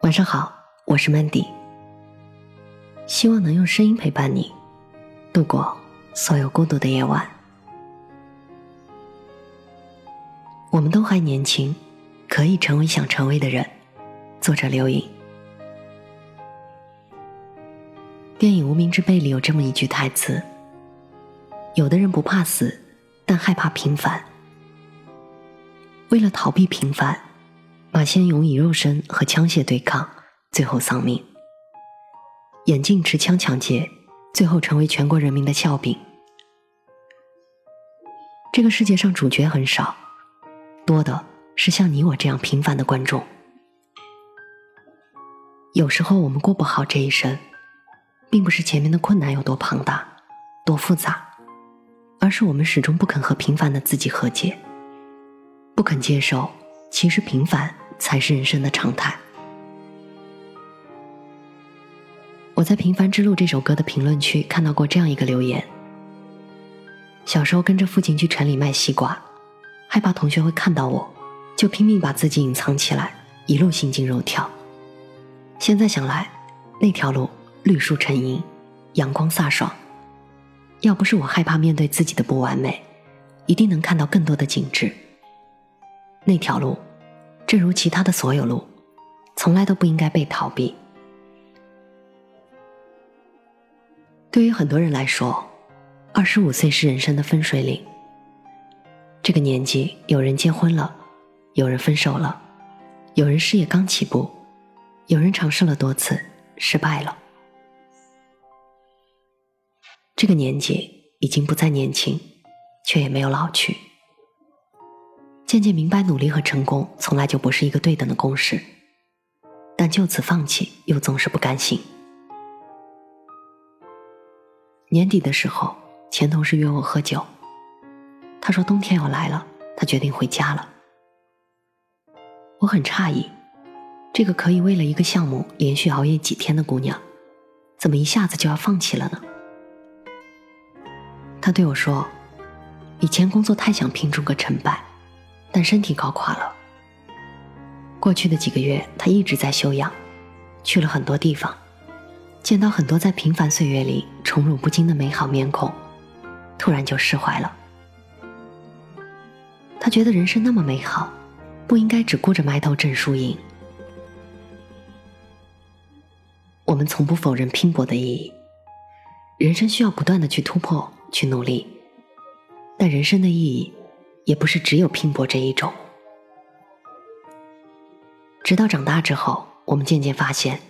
晚上好，我是 Mandy，希望能用声音陪伴你度过所有孤独的夜晚。我们都还年轻，可以成为想成为的人。作者刘颖。电影《无名之辈》里有这么一句台词：“有的人不怕死，但害怕平凡。为了逃避平凡。”马先勇以肉身和枪械对抗，最后丧命；眼镜持枪抢劫，最后成为全国人民的笑柄。这个世界上主角很少，多的是像你我这样平凡的观众。有时候我们过不好这一生，并不是前面的困难有多庞大、多复杂，而是我们始终不肯和平凡的自己和解，不肯接受，其实平凡。才是人生的常态。我在《平凡之路》这首歌的评论区看到过这样一个留言：小时候跟着父亲去城里卖西瓜，害怕同学会看到我，就拼命把自己隐藏起来，一路心惊肉跳。现在想来，那条路绿树成荫，阳光飒爽。要不是我害怕面对自己的不完美，一定能看到更多的景致。那条路。正如其他的所有路，从来都不应该被逃避。对于很多人来说，二十五岁是人生的分水岭。这个年纪，有人结婚了，有人分手了，有人事业刚起步，有人尝试了多次失败了。这个年纪已经不再年轻，却也没有老去。渐渐明白，努力和成功从来就不是一个对等的公式，但就此放弃又总是不甘心。年底的时候，前同事约我喝酒，他说冬天要来了，他决定回家了。我很诧异，这个可以为了一个项目连续熬夜几天的姑娘，怎么一下子就要放弃了呢？他对我说，以前工作太想拼出个成败。但身体搞垮了。过去的几个月，他一直在休养，去了很多地方，见到很多在平凡岁月里宠辱不惊的美好面孔，突然就释怀了。他觉得人生那么美好，不应该只顾着埋头挣输赢。我们从不否认拼搏的意义，人生需要不断的去突破、去努力，但人生的意义。也不是只有拼搏这一种。直到长大之后，我们渐渐发现，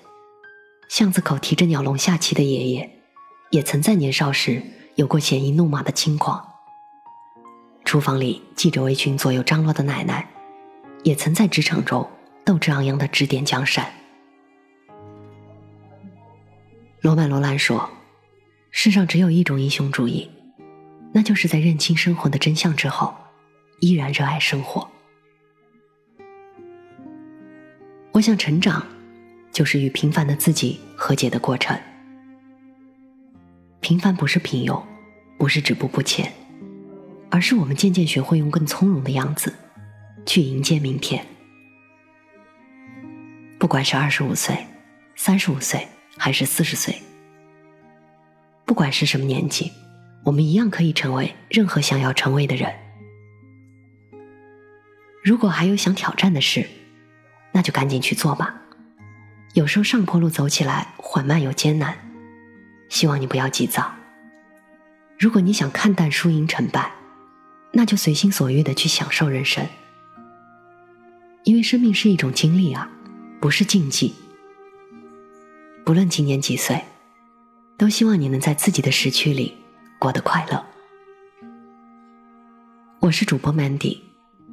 巷子口提着鸟笼下棋的爷爷，也曾在年少时有过鲜衣怒马的轻狂；厨房里系着围裙左右张罗的奶奶，也曾在职场中斗志昂扬的指点江山。罗曼·罗兰说：“世上只有一种英雄主义，那就是在认清生活的真相之后。”依然热爱生活。我想成长，就是与平凡的自己和解的过程。平凡不是平庸，不是止步不前，而是我们渐渐学会用更从容的样子，去迎接明天。不管是二十五岁、三十五岁，还是四十岁，不管是什么年纪，我们一样可以成为任何想要成为的人。如果还有想挑战的事，那就赶紧去做吧。有时候上坡路走起来缓慢又艰难，希望你不要急躁。如果你想看淡输赢成败，那就随心所欲的去享受人生。因为生命是一种经历啊，不是竞技。不论今年几岁，都希望你能在自己的时区里过得快乐。我是主播 Mandy。